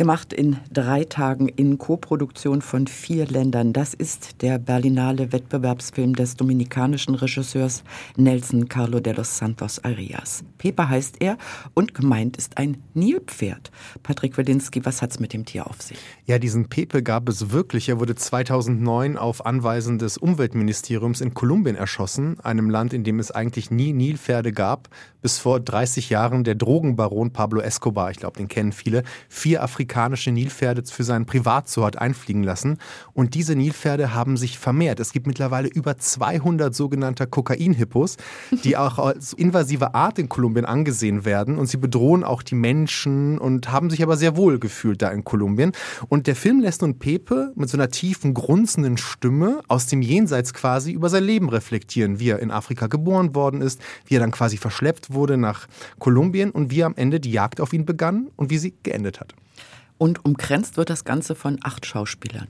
Gemacht in drei Tagen in Koproduktion von vier Ländern. Das ist der Berlinale Wettbewerbsfilm des dominikanischen Regisseurs Nelson Carlo de los Santos Arias. Pepe heißt er und gemeint ist ein Nilpferd. Patrick Wedinski, was hat's mit dem Tier auf sich? Ja, diesen Pepe gab es wirklich. Er wurde 2009 auf Anweisen des Umweltministeriums in Kolumbien erschossen, einem Land, in dem es eigentlich nie Nilpferde gab, bis vor 30 Jahren der Drogenbaron Pablo Escobar, ich glaube, den kennen viele, vier Afrikaner afrikanische Nilpferde für seinen Privatzoo hat einfliegen lassen. Und diese Nilpferde haben sich vermehrt. Es gibt mittlerweile über 200 sogenannter Kokainhippos, die auch als invasive Art in Kolumbien angesehen werden. Und sie bedrohen auch die Menschen und haben sich aber sehr wohl gefühlt da in Kolumbien. Und der Film lässt nun Pepe mit so einer tiefen, grunzenden Stimme aus dem Jenseits quasi über sein Leben reflektieren, wie er in Afrika geboren worden ist, wie er dann quasi verschleppt wurde nach Kolumbien und wie am Ende die Jagd auf ihn begann und wie sie geendet hat. Und umkränzt wird das Ganze von acht Schauspielern.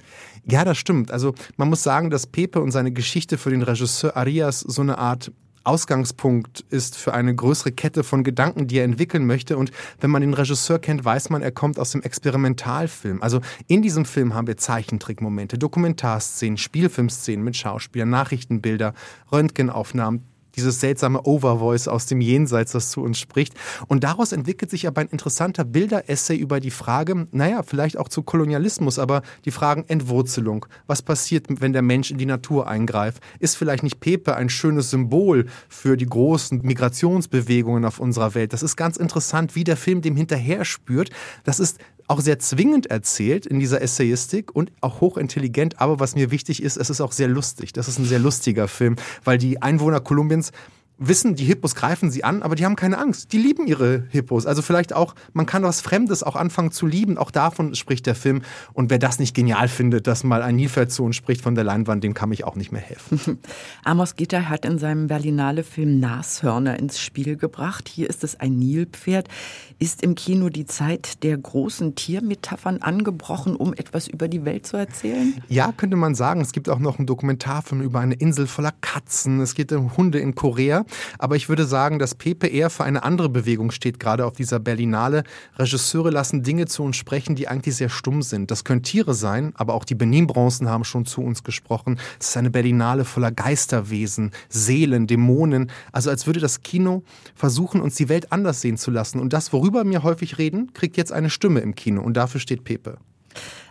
Ja, das stimmt. Also man muss sagen, dass Pepe und seine Geschichte für den Regisseur Arias so eine Art Ausgangspunkt ist für eine größere Kette von Gedanken, die er entwickeln möchte. Und wenn man den Regisseur kennt, weiß man, er kommt aus dem Experimentalfilm. Also in diesem Film haben wir Zeichentrickmomente, Dokumentarszenen, Spielfilmszenen mit Schauspielern, Nachrichtenbilder, Röntgenaufnahmen, dieses seltsame Overvoice aus dem Jenseits, das zu uns spricht. Und daraus entwickelt sich aber ein interessanter Bilderessay über die Frage, naja, vielleicht auch zu Kolonialismus, aber die Fragen Entwurzelung. Was passiert, wenn der Mensch in die Natur eingreift? Ist vielleicht nicht Pepe ein schönes Symbol für die großen Migrationsbewegungen auf unserer Welt? Das ist ganz interessant, wie der Film dem hinterher spürt. Das ist auch sehr zwingend erzählt in dieser Essayistik und auch hochintelligent. Aber was mir wichtig ist, es ist auch sehr lustig. Das ist ein sehr lustiger Film, weil die Einwohner Kolumbiens Audience wissen, die Hippos greifen sie an, aber die haben keine Angst. Die lieben ihre Hippos. Also vielleicht auch, man kann was Fremdes auch anfangen zu lieben. Auch davon spricht der Film. Und wer das nicht genial findet, dass mal ein Nilpferdsohn spricht von der Leinwand, dem kann ich auch nicht mehr helfen. Amos Gitter hat in seinem Berlinale-Film Nashörner ins Spiel gebracht. Hier ist es ein Nilpferd. Ist im Kino die Zeit der großen Tiermetaphern angebrochen, um etwas über die Welt zu erzählen? Ja, könnte man sagen. Es gibt auch noch einen Dokumentarfilm über eine Insel voller Katzen. Es geht um Hunde in Korea. Aber ich würde sagen, dass Pepe eher für eine andere Bewegung steht, gerade auf dieser Berlinale. Regisseure lassen Dinge zu uns sprechen, die eigentlich sehr stumm sind. Das können Tiere sein, aber auch die Benin-Bronzen haben schon zu uns gesprochen. Es ist eine Berlinale voller Geisterwesen, Seelen, Dämonen. Also als würde das Kino versuchen, uns die Welt anders sehen zu lassen. Und das, worüber wir häufig reden, kriegt jetzt eine Stimme im Kino. Und dafür steht Pepe.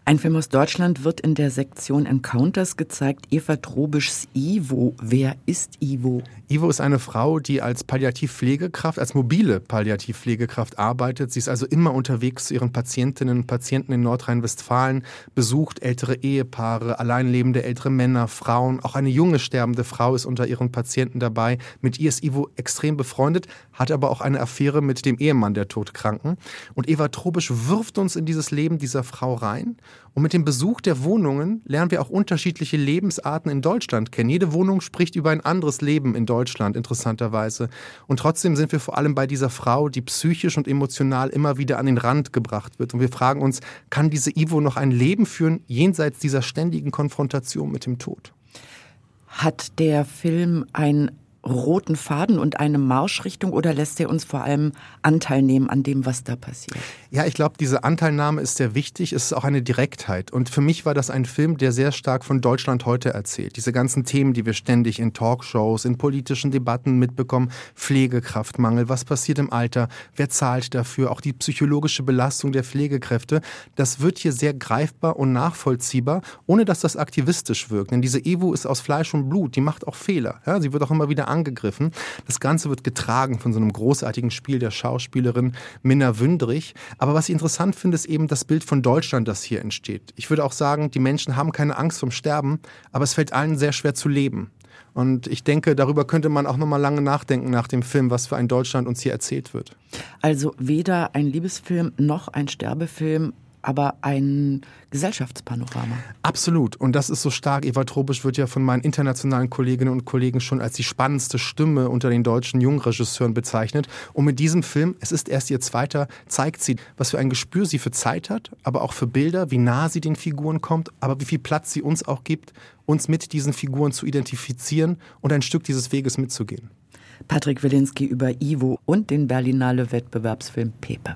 Ein Film aus Deutschland wird in der Sektion Encounters gezeigt. Eva Trobischs Ivo. Wer ist Ivo? Ivo ist eine Frau, die als Palliativpflegekraft, als mobile Palliativpflegekraft arbeitet. Sie ist also immer unterwegs zu ihren Patientinnen und Patienten in Nordrhein-Westfalen, besucht ältere Ehepaare, alleinlebende ältere Männer, Frauen. Auch eine junge sterbende Frau ist unter ihren Patienten dabei. Mit ihr ist Ivo extrem befreundet, hat aber auch eine Affäre mit dem Ehemann der Todkranken. Und Eva Trobisch wirft uns in dieses Leben dieser Frau rein und mit dem Besuch der Wohnungen lernen wir auch unterschiedliche Lebensarten in Deutschland kennen. Jede Wohnung spricht über ein anderes Leben in Deutschland, interessanterweise. Und trotzdem sind wir vor allem bei dieser Frau, die psychisch und emotional immer wieder an den Rand gebracht wird. Und wir fragen uns, kann diese Ivo noch ein Leben führen, jenseits dieser ständigen Konfrontation mit dem Tod? Hat der Film ein roten Faden und eine Marschrichtung oder lässt er uns vor allem Anteil nehmen an dem, was da passiert? Ja, ich glaube, diese Anteilnahme ist sehr wichtig. Es ist auch eine Direktheit. Und für mich war das ein Film, der sehr stark von Deutschland heute erzählt. Diese ganzen Themen, die wir ständig in Talkshows, in politischen Debatten mitbekommen. Pflegekraftmangel, was passiert im Alter, wer zahlt dafür, auch die psychologische Belastung der Pflegekräfte. Das wird hier sehr greifbar und nachvollziehbar, ohne dass das aktivistisch wirkt. Denn diese Evo ist aus Fleisch und Blut, die macht auch Fehler. Ja, sie wird auch immer wieder angegriffen. Das Ganze wird getragen von so einem großartigen Spiel der Schauspielerin Minna Wündrich. Aber was ich interessant finde, ist eben das Bild von Deutschland, das hier entsteht. Ich würde auch sagen, die Menschen haben keine Angst vom Sterben, aber es fällt allen sehr schwer zu leben. Und ich denke, darüber könnte man auch noch mal lange nachdenken nach dem Film, was für ein Deutschland uns hier erzählt wird. Also weder ein Liebesfilm noch ein Sterbefilm, aber ein Gesellschaftspanorama. Absolut. Und das ist so stark. Eva Trobisch wird ja von meinen internationalen Kolleginnen und Kollegen schon als die spannendste Stimme unter den deutschen Jungregisseuren bezeichnet. Und mit diesem Film, es ist erst ihr zweiter, zeigt sie, was für ein Gespür sie für Zeit hat, aber auch für Bilder, wie nah sie den Figuren kommt, aber wie viel Platz sie uns auch gibt, uns mit diesen Figuren zu identifizieren und ein Stück dieses Weges mitzugehen. Patrick Wilinski über Ivo und den Berlinale Wettbewerbsfilm Pepe.